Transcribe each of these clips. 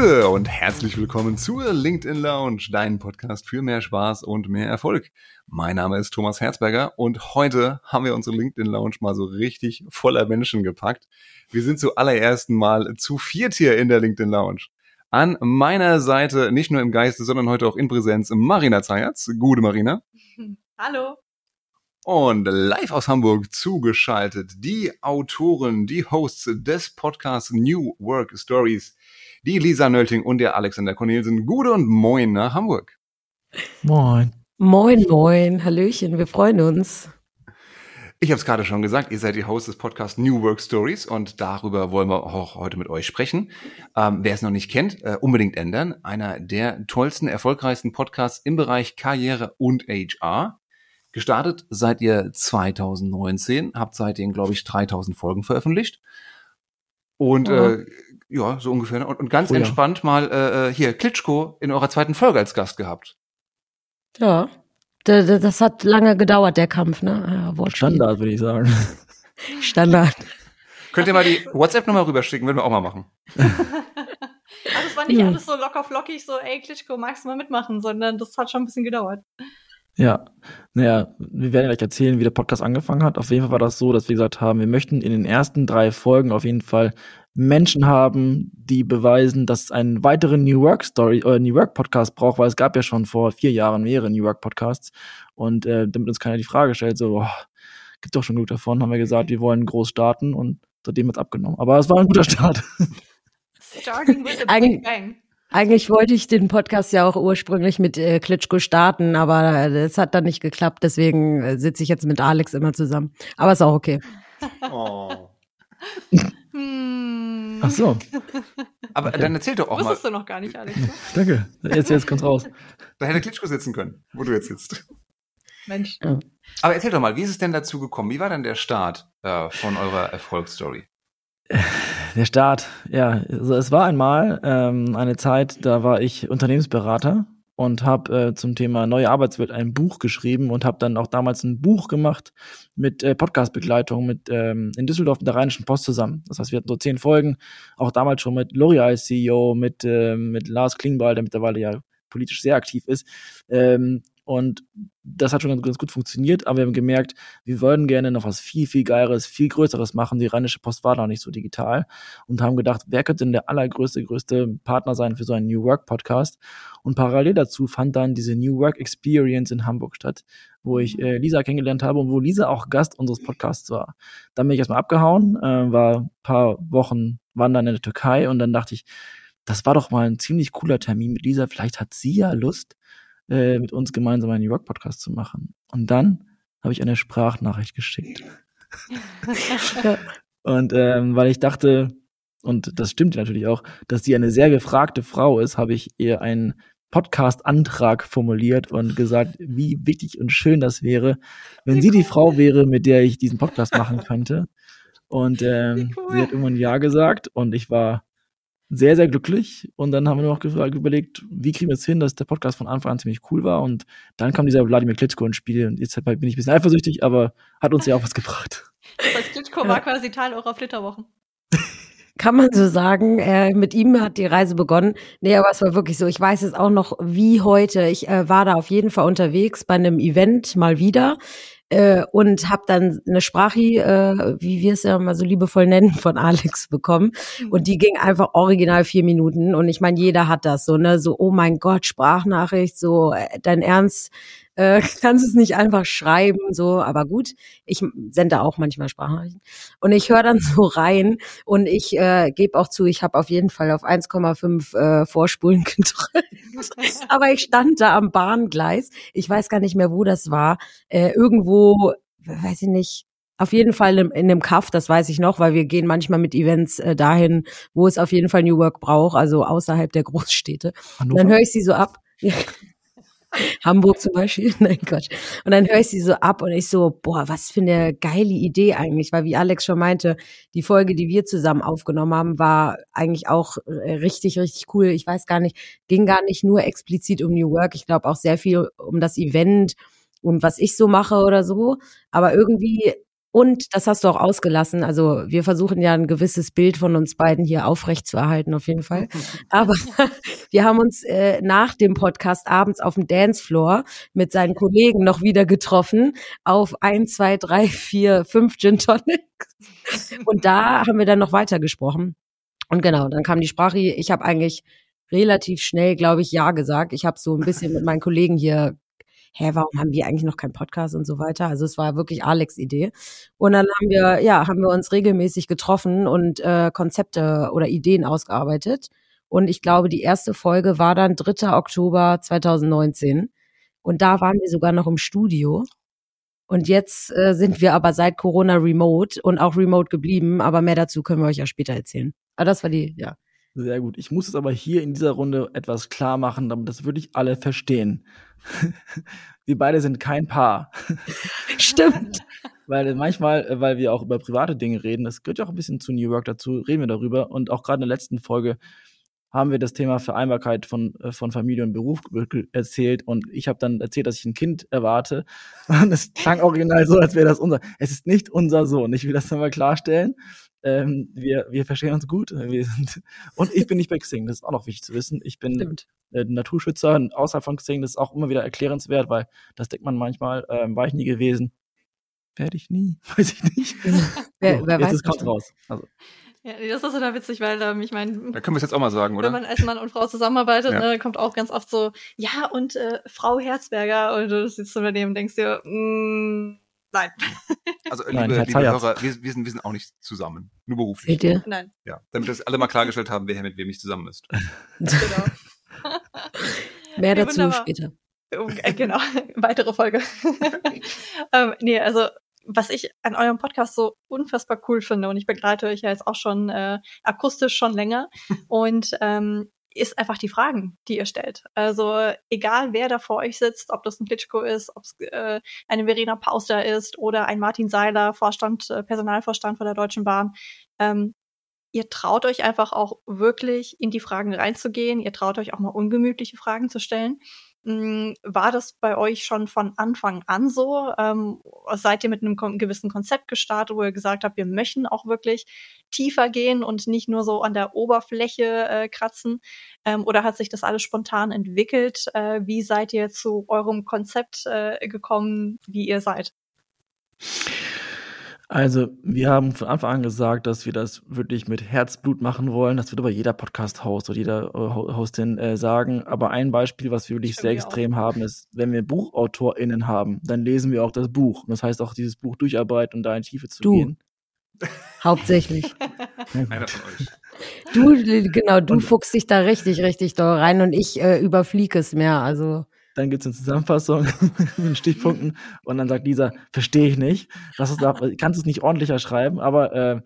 Gude und herzlich willkommen zur LinkedIn Lounge, dein Podcast für mehr Spaß und mehr Erfolg. Mein Name ist Thomas Herzberger und heute haben wir unsere LinkedIn Lounge mal so richtig voller Menschen gepackt. Wir sind zum allerersten Mal zu viert hier in der LinkedIn Lounge. An meiner Seite, nicht nur im Geiste, sondern heute auch in Präsenz, Marina Zayatz. Gute Marina. Hallo. Und live aus Hamburg zugeschaltet die Autoren, die Hosts des Podcasts New Work Stories, die Lisa Nölting und der Alexander Cornelsen. Gute und moin nach Hamburg. Moin. Moin, moin. Hallöchen, wir freuen uns. Ich habe es gerade schon gesagt, ihr seid die Host des Podcasts New Work Stories und darüber wollen wir auch heute mit euch sprechen. Ähm, wer es noch nicht kennt, äh, unbedingt ändern. Einer der tollsten, erfolgreichsten Podcasts im Bereich Karriere und HR. Gestartet seid ihr 2019, habt seitdem, glaube ich, 3000 Folgen veröffentlicht. Und ja, äh, ja so ungefähr. Und, und ganz oh, entspannt mal äh, äh, hier Klitschko in eurer zweiten Folge als Gast gehabt. Ja, das hat lange gedauert, der Kampf, ne? Ja, Standard, würde ich sagen. Standard. Könnt ihr mal die WhatsApp-Nummer rüberschicken, würden wir auch mal machen. Also es war nicht hm. alles so locker flockig, so, ey, Klitschko, magst du mal mitmachen, sondern das hat schon ein bisschen gedauert. Ja, naja, wir werden gleich erzählen, wie der Podcast angefangen hat. Auf jeden Fall war das so, dass wir gesagt haben, wir möchten in den ersten drei Folgen auf jeden Fall Menschen haben, die beweisen, dass es einen weiteren New Work Story oder New Work Podcast braucht, weil es gab ja schon vor vier Jahren mehrere New Work Podcasts. Und äh, damit uns keiner die Frage stellt, so, boah, gibt doch schon genug davon, haben wir gesagt, wir wollen groß starten und seitdem hat es abgenommen. Aber es war ein guter Start. Starting with a big bang. Eigentlich wollte ich den Podcast ja auch ursprünglich mit äh, Klitschko starten, aber es hat dann nicht geklappt. Deswegen äh, sitze ich jetzt mit Alex immer zusammen. Aber ist auch okay. Oh. Hm. Ach so. Aber okay. dann erzähl doch auch Wusstest mal. du noch gar nicht, Alex. Danke. Jetzt, jetzt kommt's raus. Da hätte Klitschko sitzen können, wo du jetzt sitzt. Mensch. Ja. Aber erzähl doch mal, wie ist es denn dazu gekommen? Wie war denn der Start äh, von eurer Erfolgsstory? Der Start, ja, also es war einmal ähm, eine Zeit, da war ich Unternehmensberater und habe äh, zum Thema neue Arbeitswelt ein Buch geschrieben und habe dann auch damals ein Buch gemacht mit äh, Podcast-Begleitung mit ähm, in Düsseldorf mit der Rheinischen Post zusammen. Das heißt, wir hatten so zehn Folgen, auch damals schon mit L'Oreal CEO, mit äh, mit Lars Klingbeil, der mittlerweile ja politisch sehr aktiv ist, ähm, und das hat schon ganz, gut funktioniert, aber wir haben gemerkt, wir würden gerne noch was viel, viel Geileres, viel Größeres machen. Die Rheinische Post war noch nicht so digital und haben gedacht, wer könnte denn der allergrößte, größte Partner sein für so einen New Work Podcast? Und parallel dazu fand dann diese New Work Experience in Hamburg statt, wo ich mhm. äh, Lisa kennengelernt habe und wo Lisa auch Gast unseres Podcasts war. Dann bin ich erstmal abgehauen, äh, war ein paar Wochen wandern in der Türkei und dann dachte ich, das war doch mal ein ziemlich cooler Termin mit Lisa. Vielleicht hat sie ja Lust, äh, mit uns gemeinsam einen New York Podcast zu machen. Und dann habe ich eine Sprachnachricht geschickt. und ähm, weil ich dachte, und das stimmt natürlich auch, dass sie eine sehr gefragte Frau ist, habe ich ihr einen Podcast-Antrag formuliert und gesagt, wie wichtig und schön das wäre, wenn sie die Frau wäre, mit der ich diesen Podcast machen könnte. Und ähm, cool. sie hat irgendwann Ja gesagt und ich war sehr, sehr glücklich. Und dann haben wir noch gefragt, überlegt, wie kriegen wir es hin, dass der Podcast von Anfang an ziemlich cool war. Und dann kam dieser Wladimir Klitschko ins Spiel. Und jetzt bin ich ein bisschen eifersüchtig, aber hat uns ja auch was gebracht. Das Klitschko ja. war quasi Teil eurer Flitterwochen. Kann man so sagen. Äh, mit ihm hat die Reise begonnen. Nee, aber es war wirklich so. Ich weiß es auch noch wie heute. Ich äh, war da auf jeden Fall unterwegs bei einem Event mal wieder äh, und habe dann eine Sprache, äh, wie wir es ja mal so liebevoll nennen, von Alex bekommen. Mhm. Und die ging einfach original vier Minuten. Und ich meine, jeder hat das so, ne? So, oh mein Gott, Sprachnachricht, so, äh, dein Ernst, äh, kannst es nicht einfach schreiben, so, aber gut, ich sende auch manchmal Sprachnachrichten. Und ich höre dann so rein und ich äh, gebe auch zu, ich habe auf jeden Fall auf 1,5 äh, Vorspulen gedrückt, aber ich stand da am Bahngleis, ich weiß gar nicht mehr, wo das war, äh, irgendwo, weiß ich nicht, auf jeden Fall in, in einem Kaff, das weiß ich noch, weil wir gehen manchmal mit Events äh, dahin, wo es auf jeden Fall New Work braucht, also außerhalb der Großstädte. Und dann höre ich sie so ab. Hamburg zum Beispiel. Nein, Quatsch. Und dann höre ich sie so ab und ich so, boah, was für eine geile Idee eigentlich, weil wie Alex schon meinte, die Folge, die wir zusammen aufgenommen haben, war eigentlich auch äh, richtig, richtig cool. Ich weiß gar nicht, ging gar nicht nur explizit um New Work. Ich glaube auch sehr viel um das Event und was ich so mache oder so. Aber irgendwie Und das hast du auch ausgelassen. Also wir versuchen ja ein gewisses Bild von uns beiden hier aufrecht zu erhalten, auf jeden Fall. Aber wir haben uns äh, nach dem Podcast abends auf dem Dancefloor mit seinen Kollegen noch wieder getroffen auf ein, zwei, drei, vier, fünf Gin Tonics. Und da haben wir dann noch weiter gesprochen. Und genau, dann kam die Sprache. Ich habe eigentlich relativ schnell, glaube ich, ja gesagt. Ich habe so ein bisschen mit meinen Kollegen hier hä, warum haben wir eigentlich noch keinen Podcast und so weiter? Also es war wirklich Alex Idee. Und dann haben wir, ja, haben wir uns regelmäßig getroffen und äh, Konzepte oder Ideen ausgearbeitet. Und ich glaube, die erste Folge war dann 3. Oktober 2019. Und da waren wir sogar noch im Studio. Und jetzt äh, sind wir aber seit Corona remote und auch remote geblieben. Aber mehr dazu können wir euch ja später erzählen. Aber das war die, ja. Sehr gut. Ich muss es aber hier in dieser Runde etwas klar machen, damit das wirklich alle verstehen. Wir beide sind kein Paar. Stimmt. weil manchmal, äh, weil wir auch über private Dinge reden, das gehört ja auch ein bisschen zu New Work dazu, reden wir darüber. Und auch gerade in der letzten Folge haben wir das Thema Vereinbarkeit von, äh, von Familie und Beruf erzählt und ich habe dann erzählt, dass ich ein Kind erwarte und es klang original so, als wäre das unser. Es ist nicht unser Sohn. Ich will das nochmal klarstellen. Ähm, wir, wir verstehen uns gut. Wir sind, und ich bin nicht bei Xing, das ist auch noch wichtig zu wissen. Ich bin Stimmt. äh, Naturschützer außerhalb von Xing, das ist auch immer wieder erklärenswert, weil das denkt man manchmal, ähm, war ich nie gewesen. Werde ich nie, weiß ich nicht. wer, so, wer jetzt weiß kommt raus. Also. Ja, das ist total witzig, weil ähm, ich meine. Da können wir es jetzt auch mal sagen, oder? Wenn man als Mann und Frau zusammenarbeitet, ja. ne, kommt auch ganz oft so, ja, und äh, Frau Herzberger, und du sitzt so daneben und denkst dir, mm, nein. Also, liebe, Nein, liebe Hörer, wir, wir, sind, wir sind auch nicht zusammen. Nur beruflich. Seht ihr? Nein. Ja, damit das alle mal klargestellt haben, wer mit wem nicht zusammen ist. genau. Mehr dazu später. Oh, äh, genau, weitere Folge. ähm, nee, also was ich an eurem Podcast so unfassbar cool finde, und ich begleite euch ja jetzt auch schon äh, akustisch schon länger. Und ähm, ist einfach die Fragen, die ihr stellt. Also egal, wer da vor euch sitzt, ob das ein Klitschko ist, ob es äh, eine Verena Pauster ist oder ein Martin Seiler, Vorstand, äh, Personalvorstand von der Deutschen Bahn, ähm, ihr traut euch einfach auch wirklich in die Fragen reinzugehen. Ihr traut euch auch mal ungemütliche Fragen zu stellen. Hm, war das bei euch schon von Anfang an so? Ähm, seid ihr mit einem gewissen Konzept gestartet, wo ihr gesagt habt, wir möchten auch wirklich tiefer gehen und nicht nur so an der Oberfläche äh, kratzen? Ähm, oder hat sich das alles spontan entwickelt? Äh, wie seid ihr zu eurem Konzept äh, gekommen, wie ihr seid? Also, wir haben von Anfang an gesagt, dass wir das wirklich mit Herzblut machen wollen. Das wird aber jeder Podcast-Host oder jeder äh, Hostin äh, sagen. Aber ein Beispiel, was wir wirklich sehr extrem auch. haben, ist, wenn wir BuchautorInnen haben, dann lesen wir auch das Buch. Und das heißt auch, dieses Buch durcharbeiten und da in Tiefe zu du. gehen. Hauptsächlich. Einer von euch. Du, genau, du und, fuchst dich da richtig, richtig doll rein und ich äh, überfliege es mehr. Also dann gibt es eine Zusammenfassung mit Stichpunkten und dann sagt Lisa, verstehe ich nicht. Das ist, kannst du es nicht ordentlicher schreiben, aber äh,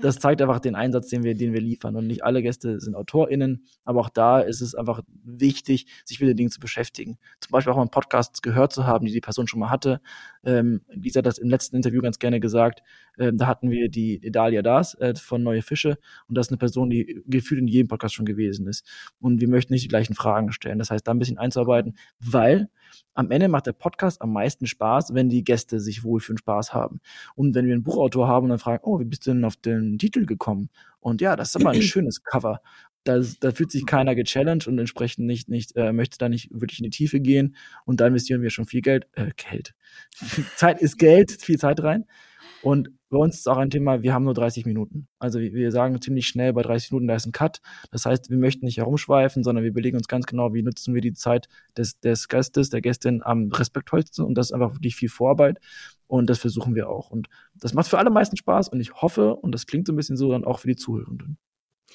das zeigt einfach den Einsatz, den wir, den wir liefern. Und nicht alle Gäste sind AutorInnen, aber auch da ist es einfach wichtig, sich mit den Dingen zu beschäftigen. Zum Beispiel auch mal einen Podcast gehört zu haben, die die Person schon mal hatte. Ähm, Lisa hat das im letzten Interview ganz gerne gesagt. Ähm, da hatten wir die, Dalia Das äh, von Neue Fische und das ist eine Person, die gefühlt in jedem Podcast schon gewesen ist. Und wir möchten nicht die gleichen Fragen stellen. Das heißt, da ein bisschen einzuarbeiten, weil am Ende macht der Podcast am meisten Spaß, wenn die Gäste sich wohl für den Spaß haben. Und wenn wir einen Buchautor haben und dann fragen, oh, wie bist du denn auf den Titel gekommen? Und ja, das ist aber ein schönes Cover. Da, da fühlt sich keiner gechallenged und entsprechend nicht, nicht äh, möchte da nicht wirklich in die Tiefe gehen. Und da investieren wir schon viel Geld, äh, Geld. Zeit ist Geld, viel Zeit rein. Und bei uns ist auch ein Thema, wir haben nur 30 Minuten. Also wir sagen ziemlich schnell, bei 30 Minuten, da ist ein Cut. Das heißt, wir möchten nicht herumschweifen, sondern wir überlegen uns ganz genau, wie nutzen wir die Zeit des, des Gastes, der Gästin am respektvollsten. Und das ist einfach wirklich viel Vorarbeit. Und das versuchen wir auch. Und das macht für alle meisten Spaß. Und ich hoffe, und das klingt so ein bisschen so, dann auch für die Zuhörenden.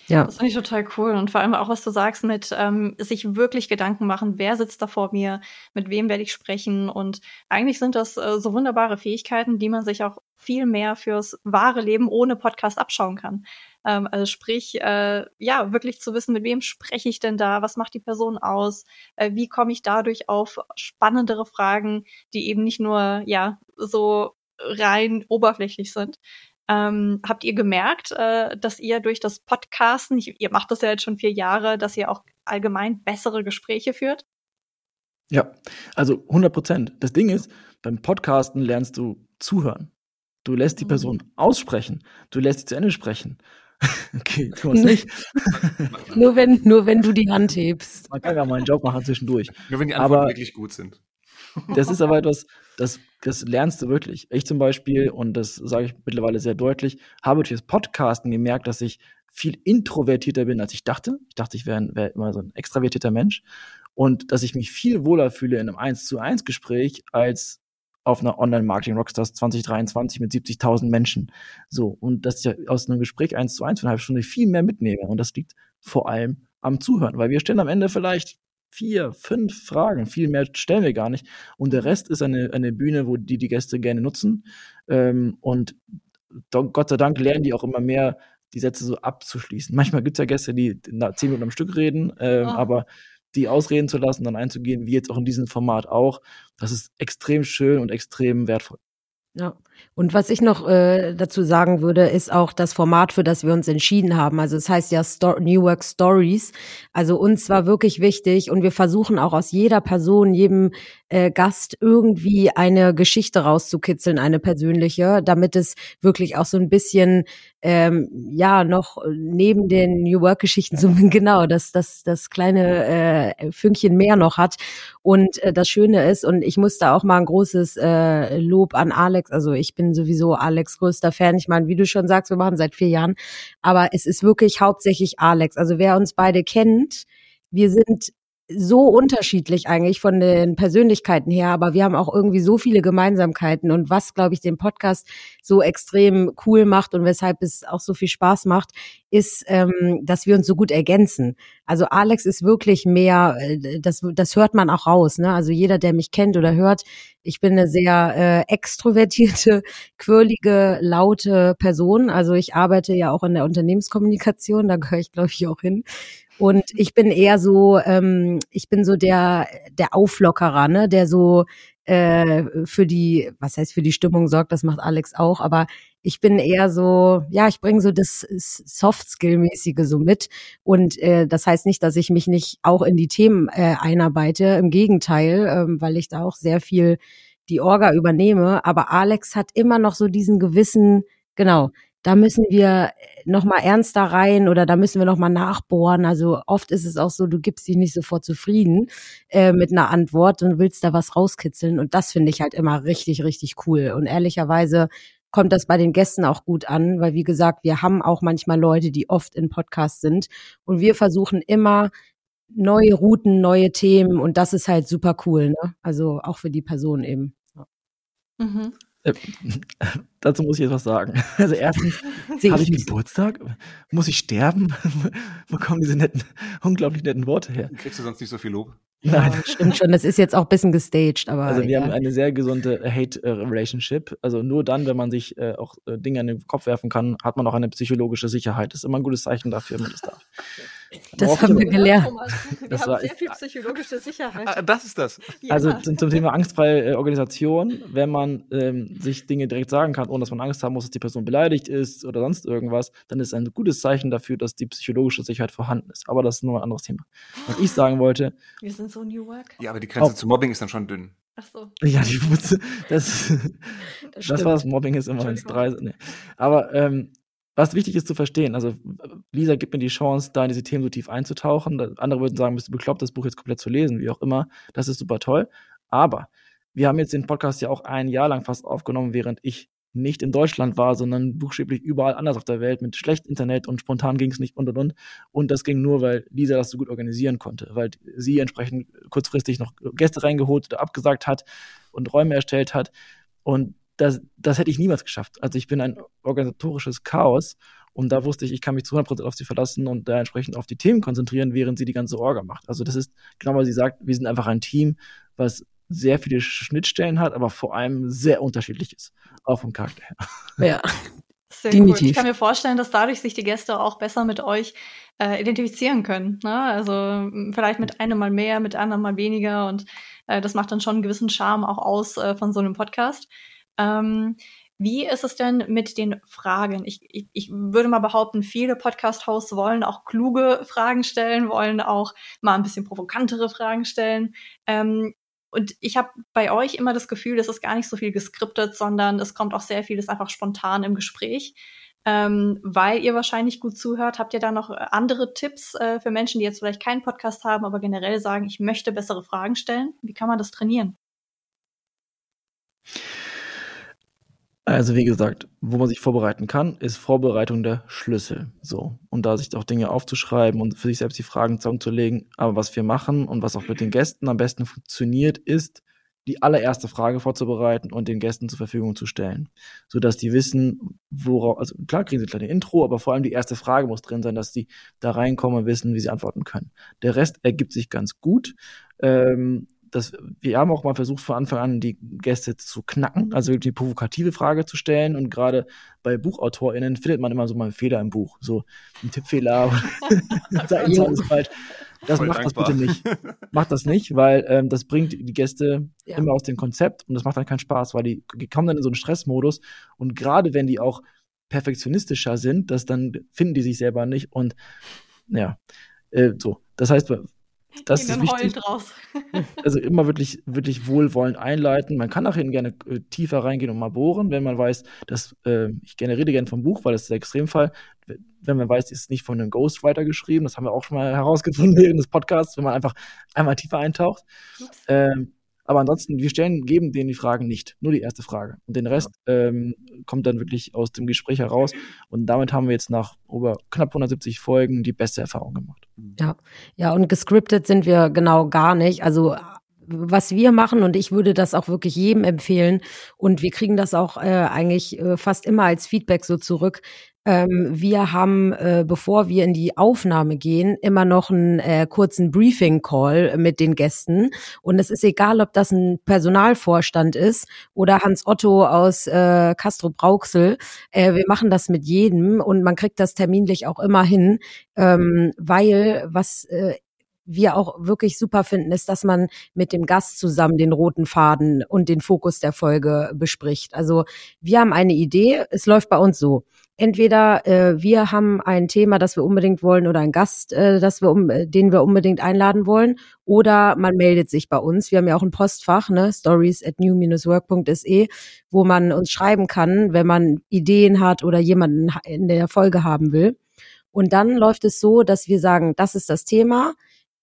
Ja. Das finde ich total cool. Und vor allem auch, was du sagst, mit ähm, sich wirklich Gedanken machen, wer sitzt da vor mir, mit wem werde ich sprechen. Und eigentlich sind das äh, so wunderbare Fähigkeiten, die man sich auch viel mehr fürs wahre Leben ohne Podcast abschauen kann. Ähm, also sprich, äh, ja, wirklich zu wissen, mit wem spreche ich denn da, was macht die Person aus, äh, wie komme ich dadurch auf spannendere Fragen, die eben nicht nur, ja, so rein oberflächlich sind. Ähm, habt ihr gemerkt, äh, dass ihr durch das Podcasten, ich, ihr macht das ja jetzt schon vier Jahre, dass ihr auch allgemein bessere Gespräche führt? Ja, also 100 Prozent. Das Ding ist, beim Podcasten lernst du zuhören. Du lässt die Person mhm. aussprechen. Du lässt sie zu Ende sprechen. okay, tu es nicht. nur, wenn, nur wenn du die Hand hebst. Man kann ja mal einen Job machen zwischendurch. Nur wenn die Antworten aber wirklich gut sind. Das ist aber etwas, das, das lernst du wirklich. Ich zum Beispiel, und das sage ich mittlerweile sehr deutlich, habe durch das Podcasten gemerkt, dass ich viel introvertierter bin, als ich dachte. Ich dachte, ich wäre wär immer so ein extravertierter Mensch. Und dass ich mich viel wohler fühle in einem 1 zu 1 Gespräch als auf einer Online-Marketing-Rockstars 2023 mit 70.000 Menschen. So. Und dass ich aus einem Gespräch 1 zu 1 für eine halbe Stunde viel mehr mitnehme. Und das liegt vor allem am Zuhören, weil wir stellen am Ende vielleicht vier, fünf Fragen. Viel mehr stellen wir gar nicht. Und der Rest ist eine, eine Bühne, wo die die Gäste gerne nutzen. Ähm, und Gott sei Dank lernen die auch immer mehr, die Sätze so abzuschließen. Manchmal gibt es ja Gäste, die zehn Minuten am Stück reden, ähm, oh. aber die ausreden zu lassen, dann einzugehen, wie jetzt auch in diesem Format auch, das ist extrem schön und extrem wertvoll. Ja. Und was ich noch äh, dazu sagen würde, ist auch das Format, für das wir uns entschieden haben. Also es heißt ja Sto New Work Stories. Also uns war wirklich wichtig und wir versuchen auch aus jeder Person, jedem äh, Gast irgendwie eine Geschichte rauszukitzeln, eine persönliche, damit es wirklich auch so ein bisschen ähm, ja noch neben den New Work Geschichten so genau das das das kleine äh, Fünkchen mehr noch hat und äh, das Schöne ist und ich musste auch mal ein großes äh, Lob an Alex also ich bin sowieso Alex größter Fan. Ich meine wie du schon sagst wir machen seit vier Jahren. Aber es ist wirklich hauptsächlich Alex. Also wer uns beide kennt wir sind so unterschiedlich eigentlich von den Persönlichkeiten her, aber wir haben auch irgendwie so viele Gemeinsamkeiten und was, glaube ich, den Podcast so extrem cool macht und weshalb es auch so viel Spaß macht, ist, ähm, dass wir uns so gut ergänzen. Also Alex ist wirklich mehr, äh, das, das hört man auch raus. Ne? Also jeder, der mich kennt oder hört, ich bin eine sehr äh, extrovertierte, quirlige, laute Person. Also ich arbeite ja auch in der Unternehmenskommunikation, da gehöre ich, glaube ich, auch hin. Und ich bin eher so, ähm, ich bin so der, der Auflockerer, ne, der so äh, für die, was heißt für die Stimmung sorgt, das macht Alex auch, aber ich bin eher so, ja, ich bringe so das Soft-Skill-mäßige so mit. Und äh, das heißt nicht, dass ich mich nicht auch in die Themen äh, einarbeite. Im Gegenteil, ähm, weil ich da auch sehr viel die Orga übernehme. Aber Alex hat immer noch so diesen gewissen, genau, da müssen wir noch mal ernster rein oder da müssen wir noch mal nachbohren. Also oft ist es auch so, du gibst dich nicht sofort zufrieden äh, mit einer Antwort und willst da was rauskitzeln. Und das finde ich halt immer richtig, richtig cool. Und ehrlicherweise kommt das bei den Gästen auch gut an, weil wie gesagt, wir haben auch manchmal Leute, die oft in Podcasts sind und wir versuchen immer neue Routen, neue Themen und das ist halt super cool, ne? Also auch für die Person eben. Mhm. Äh, dazu muss ich jetzt was sagen. Also erstens habe ich Geburtstag, muss ich sterben? Wo kommen diese netten, unglaublich netten Worte her? Kriegst du sonst nicht so viel Lob? Nein. Ja, stimmt schon, das ist jetzt auch ein bisschen gestaged, aber. Also wir ja. haben eine sehr gesunde Hate-Relationship. Also nur dann, wenn man sich äh, auch äh, Dinge in den Kopf werfen kann, hat man auch eine psychologische Sicherheit. Das ist immer ein gutes Zeichen dafür, wenn man das darf. Das haben wir gelernt. Wir das haben sehr viel psychologische Sicherheit. Ah, das ist das. Also ja. zum, zum, Thema angstfreie äh, Organisation, wenn man ähm, sich Dinge direkt sagen kann, ohne dass man Angst haben muss, dass die Person beleidigt ist oder sonst irgendwas, dann ist ein gutes Zeichen dafür, dass die psychologische Sicherheit vorhanden ist. Aber das ist nur ein anderes Thema. Was ich sagen wollte. Wir sind so New Work. Ja, aber die Grenze oh. zu Mobbing ist dann schon dünn. Ach so. Ja, die das, das, das war das Mobbing ist immer ins drei. Nee. Aber ähm, was wichtig ist zu verstehen, also Lisa gibt mir die Chance, da in diese Themen so tief einzutauchen. Andere würden sagen, bist du bekloppt, das Buch jetzt komplett zu lesen, wie auch immer. Das ist super toll. Aber wir haben jetzt den Podcast ja auch ein Jahr lang fast aufgenommen, während ich nicht in Deutschland war, sondern buchstäblich überall anders auf der Welt mit schlecht Internet und spontan ging es nicht und und und. Und das ging nur, weil Lisa das so gut organisieren konnte, weil sie entsprechend kurzfristig noch Gäste reingeholt oder abgesagt hat und Räume erstellt hat. Und das, das hätte ich niemals geschafft. Also ich bin ein organisatorisches Chaos und da wusste ich, ich kann mich zu 100% auf sie verlassen und da entsprechend auf die Themen konzentrieren, während sie die ganze Orga macht. Also das ist genau, weil sie sagt, wir sind einfach ein Team, was sehr viele Schnittstellen hat, aber vor allem sehr unterschiedlich ist, auch vom Charakter her. Ja. Sehr Definitiv. Gut. Ich kann mir vorstellen, dass dadurch sich die Gäste auch besser mit euch äh, identifizieren können. Ne? Also vielleicht mit einem mal mehr, mit anderen mal weniger und äh, das macht dann schon einen gewissen Charme auch aus äh, von so einem Podcast. Ähm, wie ist es denn mit den Fragen? Ich, ich, ich würde mal behaupten, viele Podcast-Hosts wollen auch kluge Fragen stellen, wollen auch mal ein bisschen provokantere Fragen stellen. Ähm, Und ich habe bei euch immer das Gefühl, es ist gar nicht so viel geskriptet, sondern es kommt auch sehr vieles einfach spontan im Gespräch. Ähm, weil ihr wahrscheinlich gut zuhört, habt ihr da noch äh, andere Tipps äh, für Menschen, die jetzt vielleicht keinen Podcast haben, aber generell sagen, ich möchte bessere Fragen stellen? Wie kann man das trainieren? Also wie gesagt, wo man sich vorbereiten kann, ist Vorbereitung der Schlüssel. So. Und da sich auch Dinge aufzuschreiben und für sich selbst die Fragen zusammenzulegen. Aber was wir machen und was auch mit den Gästen am besten funktioniert, ist, die allererste Frage vorzubereiten und den Gästen zur Verfügung zu stellen. Sodass die wissen, worauf, also klar kriegen sie ein kleines Intro, aber vor allem die erste Frage muss drin sein, dass die da reinkommen und wissen, wie sie antworten können. Der Rest ergibt sich ganz gut. Ähm, das, wir haben auch mal versucht, von Anfang an die Gäste zu knacken, also die provokative Frage zu stellen. Und gerade bei BuchautorInnen findet man immer so mal einen Fehler im Buch. So ein Tippfehler oder alles falsch. Das Voll macht dankbar. das bitte nicht. Macht das nicht, weil ähm, das bringt die Gäste ja. immer aus dem Konzept und das macht dann keinen Spaß, weil die, die kommen dann in so einen Stressmodus. Und gerade wenn die auch perfektionistischer sind, das dann finden die sich selber nicht und ja, äh, so. Das heißt, das ist wichtig. also immer wirklich, wirklich wohlwollend einleiten. Man kann hin gerne äh, tiefer reingehen und mal bohren, wenn man weiß, dass äh, ich gerne rede gerne vom Buch, weil das ist der Extremfall. Wenn man weiß, es ist nicht von einem Ghostwriter geschrieben, das haben wir auch schon mal herausgefunden während des Podcasts, wenn man einfach einmal tiefer eintaucht. Ähm, aber ansonsten, wir stellen, geben denen die Fragen nicht. Nur die erste Frage. Und den Rest ähm, kommt dann wirklich aus dem Gespräch heraus. Und damit haben wir jetzt nach über knapp 170 Folgen die beste Erfahrung gemacht. Ja, ja, und gescriptet sind wir genau gar nicht. Also was wir machen und ich würde das auch wirklich jedem empfehlen und wir kriegen das auch äh, eigentlich äh, fast immer als Feedback so zurück. Ähm, wir haben, äh, bevor wir in die Aufnahme gehen, immer noch einen äh, kurzen Briefing-Call mit den Gästen. Und es ist egal, ob das ein Personalvorstand ist oder Hans Otto aus äh, Castro Brauxel. Äh, wir machen das mit jedem und man kriegt das terminlich auch immer hin, ähm, weil was äh, wir auch wirklich super finden, ist, dass man mit dem Gast zusammen den roten Faden und den Fokus der Folge bespricht. Also wir haben eine Idee, es läuft bei uns so entweder äh, wir haben ein Thema, das wir unbedingt wollen oder ein Gast, äh, das wir um, äh, den wir unbedingt einladen wollen, oder man meldet sich bei uns. Wir haben ja auch ein Postfach, ne, stories at new-work.se, wo man uns schreiben kann, wenn man Ideen hat oder jemanden in der Folge haben will. Und dann läuft es so, dass wir sagen, das ist das Thema.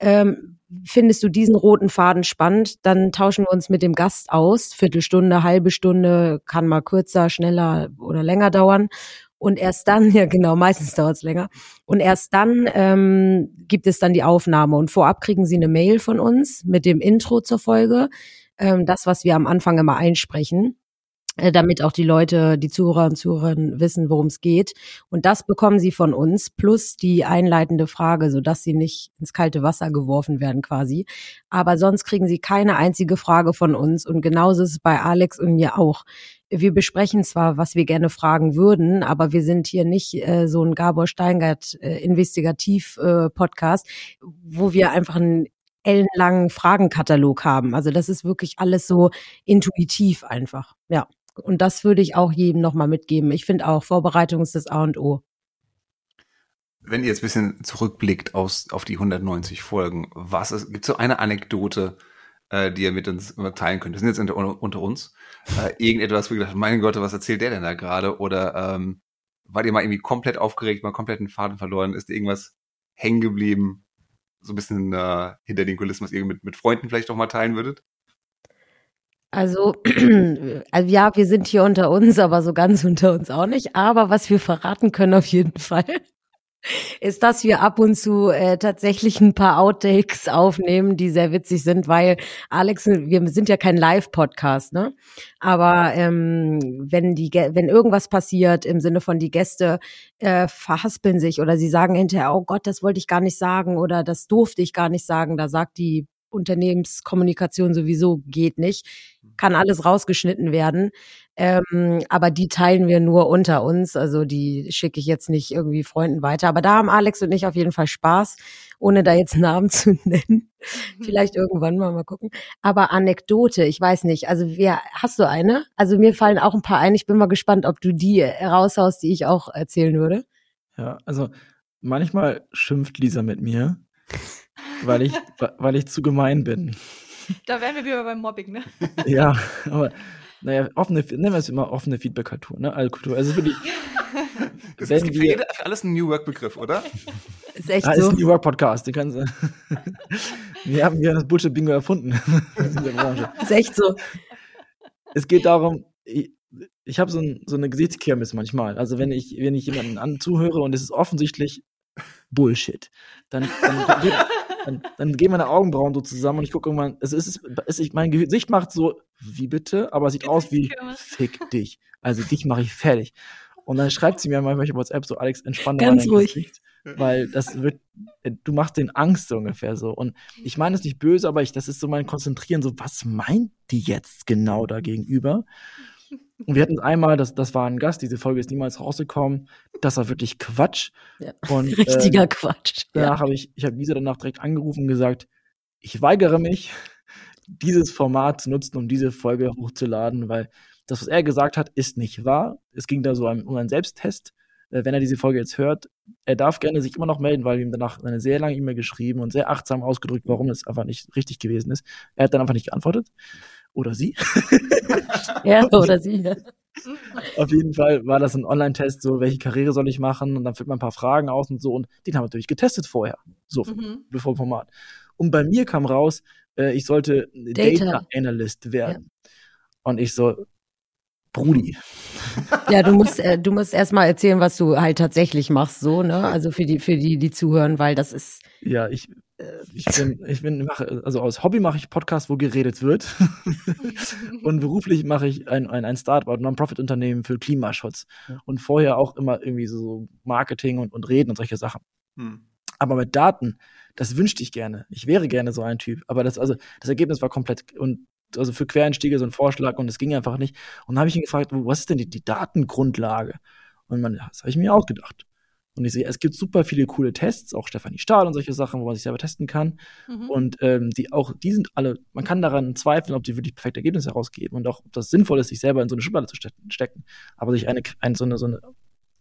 Ähm, findest du diesen roten Faden spannend, dann tauschen wir uns mit dem Gast aus. Viertelstunde, halbe Stunde, kann mal kürzer, schneller oder länger dauern. Und erst dann, ja genau, meistens dauert es länger. Und erst dann ähm, gibt es dann die Aufnahme. Und vorab kriegen Sie eine Mail von uns mit dem Intro zur Folge. Ähm, das, was wir am Anfang immer einsprechen damit auch die Leute, die Zuhörer und Zuhörerinnen wissen, worum es geht. Und das bekommen sie von uns, plus die einleitende Frage, sodass sie nicht ins kalte Wasser geworfen werden quasi. Aber sonst kriegen sie keine einzige Frage von uns. Und genauso ist es bei Alex und mir auch wir besprechen zwar, was wir gerne fragen würden, aber wir sind hier nicht äh, so ein Gabor Steingart äh, Investigativ äh, wo wir einfach einen ellenlangen Fragenkatalog haben. Also das ist wirklich alles so intuitiv einfach. Ja. Und das würde ich auch jedem nochmal mitgeben. Ich finde auch, Vorbereitung ist das A und O. Wenn ihr jetzt ein bisschen zurückblickt aus, auf die 190 Folgen, was ist, gibt so eine Anekdote, äh, die ihr mit uns teilen könnt? Das sind jetzt unter, unter uns. Äh, irgendetwas, wo ihr gedacht mein Gott, was erzählt der denn da gerade? Oder ähm, wart ihr mal irgendwie komplett aufgeregt, mal komplett den Faden verloren? Ist irgendwas hängen geblieben? So ein bisschen äh, hinter den Kulissen, was ihr mit, mit Freunden vielleicht noch mal teilen würdet? Also, also ja, wir sind hier unter uns, aber so ganz unter uns auch nicht. Aber was wir verraten können auf jeden Fall, ist, dass wir ab und zu äh, tatsächlich ein paar Outtakes aufnehmen, die sehr witzig sind, weil Alex, wir sind ja kein Live-Podcast, ne? Aber ähm, wenn die, wenn irgendwas passiert im Sinne von die Gäste äh, verhaspeln sich oder sie sagen hinterher, oh Gott, das wollte ich gar nicht sagen oder das durfte ich gar nicht sagen, da sagt die Unternehmenskommunikation sowieso geht nicht, kann alles rausgeschnitten werden. Ähm, aber die teilen wir nur unter uns. Also die schicke ich jetzt nicht irgendwie Freunden weiter. Aber da haben Alex und ich auf jeden Fall Spaß, ohne da jetzt Namen zu nennen. Mhm. Vielleicht irgendwann mal mal gucken. Aber Anekdote, ich weiß nicht. Also wer hast du eine? Also mir fallen auch ein paar ein. Ich bin mal gespannt, ob du die raushaust, die ich auch erzählen würde. Ja, also manchmal schimpft Lisa mit mir, weil ich, weil ich zu gemein bin. Da wären wir wieder beim Mobbing, ne? ja, aber naja, offene, nennen wir es immer offene Feedback-Kultur, ne? Also, Kultur. Also wirklich, gibt für, wir- jede, für alles einen New Work-Begriff, oder? Ist echt ah, ist so. ein New Work Podcast, den kannst du. wir haben hier das Bullshit-Bingo erfunden. Ist echt so. es geht darum, ich, ich habe so, ein, so eine Gesichtskirmes manchmal. Also wenn ich, wenn ich jemanden an zuhöre und es ist offensichtlich Bullshit, dann, dann, dann, dann gehen meine Augenbrauen so zusammen und ich gucke irgendwann, es ist, es ist, mein Gesicht macht so, wie bitte, aber es sieht aus wie, fick dich. Also dich mache ich fertig. Und dann schreibt sie mir manchmal auf WhatsApp so, Alex, entspann mal Ganz dein ruhig. Gesicht. Weil das wird, du machst den Angst so ungefähr so. Und ich meine es nicht böse, aber ich, das ist so mein Konzentrieren, so, was meint die jetzt genau da gegenüber? Und wir hatten einmal, das, das war ein Gast, diese Folge ist niemals rausgekommen. Das war wirklich Quatsch. Ja. Und, Richtiger äh, Quatsch. danach habe ich, ich habe Lisa danach direkt angerufen und gesagt, ich weigere mich, dieses Format zu nutzen, um diese Folge hochzuladen, weil das, was er gesagt hat, ist nicht wahr. Es ging da so um einen Selbsttest. Äh, Wenn er diese Folge jetzt hört, er darf gerne sich immer noch melden, weil wir ihm danach eine sehr lange E-Mail geschrieben und sehr achtsam ausgedrückt, warum das einfach nicht richtig gewesen ist. Er hat dann einfach nicht geantwortet. Oder sie. Ja, oder sie. Ja. Auf jeden Fall war das ein Online-Test, so welche Karriere soll ich machen und dann füllt man ein paar Fragen aus und so und den haben wir natürlich getestet vorher, so Mhm. bevor Format. Und bei mir kam raus, äh, ich sollte Data, Data. Analyst werden. Und ich so, Brudi, Ja, du musst, äh, du musst erstmal erzählen, was du halt tatsächlich machst, so, ne? Also für die, für die, die zuhören, weil das ist, ja, ich, ich bin, ich bin, mache, also aus Hobby mache ich Podcasts, wo geredet wird. und beruflich mache ich ein, ein, ein Startup, ein Non-Profit-Unternehmen für Klimaschutz. Und vorher auch immer irgendwie so Marketing und, und Reden und solche Sachen. Hm. Aber mit Daten, das wünschte ich gerne. Ich wäre gerne so ein Typ. Aber das, also, das Ergebnis war komplett und also für Quereinsteiger so ein Vorschlag und es ging einfach nicht. Und dann habe ich ihn gefragt, was ist denn die, die Datengrundlage? Und man, das habe ich mir ausgedacht. Und ich sehe, es gibt super viele coole Tests, auch Stefanie Stahl und solche Sachen, wo man sich selber testen kann. Mhm. Und ähm, die auch, die sind alle, man kann daran zweifeln, ob die wirklich perfekte Ergebnisse herausgeben und auch, ob das sinnvoll ist, sich selber in so eine Schublade zu ste stecken. Aber sich eine, eine so eine, so eine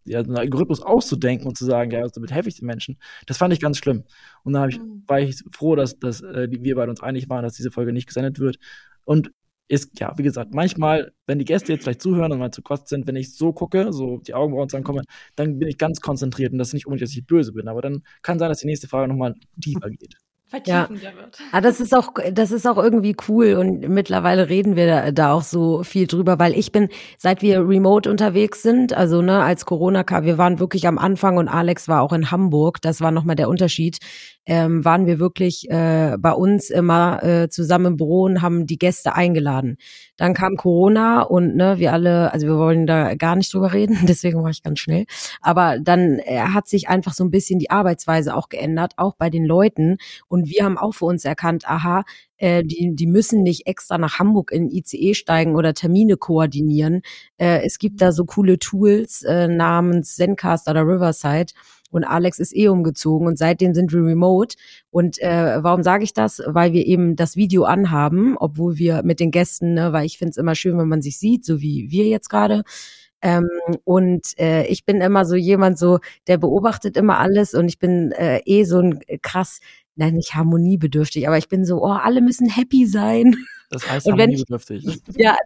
ja, so einen Algorithmus auszudenken und zu sagen, ja, damit helfe ich den Menschen, das fand ich ganz schlimm. Und dann ich, Mhm. war ich froh, dass, dass äh, wir beide uns einig waren, dass diese Folge nicht gesendet wird. Und ist, ja, wie gesagt, manchmal, wenn die Gäste jetzt vielleicht zuhören und mal zu kurz sind, wenn ich so gucke, so die Augenbrauen zusammenkommen, dann bin ich ganz konzentriert und das ist nicht unbedingt, dass ich böse bin, aber dann kann sein, dass die nächste Frage nochmal tiefer geht. Vertiefender wird. Ah, das ist auch, das ist auch irgendwie cool und mittlerweile reden wir da, da auch so viel drüber, weil ich bin, seit wir remote unterwegs sind, also ne, als Corona kam, wir waren wirklich am Anfang und Alex war auch in Hamburg, das war nochmal der Unterschied, ähm, waren wir wirklich äh, bei uns immer äh, zusammen im Büro und haben die Gäste eingeladen. Dann kam Corona und ne, wir alle, also wir wollen da gar nicht drüber reden, deswegen war ich ganz schnell. Aber dann äh, hat sich einfach so ein bisschen die Arbeitsweise auch geändert, auch bei den Leuten. Und wir haben auch für uns erkannt, aha, äh, die, die müssen nicht extra nach Hamburg in ICE steigen oder Termine koordinieren. Äh, es gibt da so coole Tools äh, namens Zencast oder Riverside. Und Alex ist eh umgezogen und seitdem sind wir remote. Und äh, warum sage ich das? Weil wir eben das Video anhaben, obwohl wir mit den Gästen, ne, weil ich finde es immer schön, wenn man sich sieht, so wie wir jetzt gerade. Ähm, und äh, ich bin immer so jemand, so der beobachtet immer alles und ich bin äh, eh so ein krass, nein, nicht harmoniebedürftig, aber ich bin so, oh, alle müssen happy sein. Das heißt Und wenn ich- harmoniebedürftig. Ja.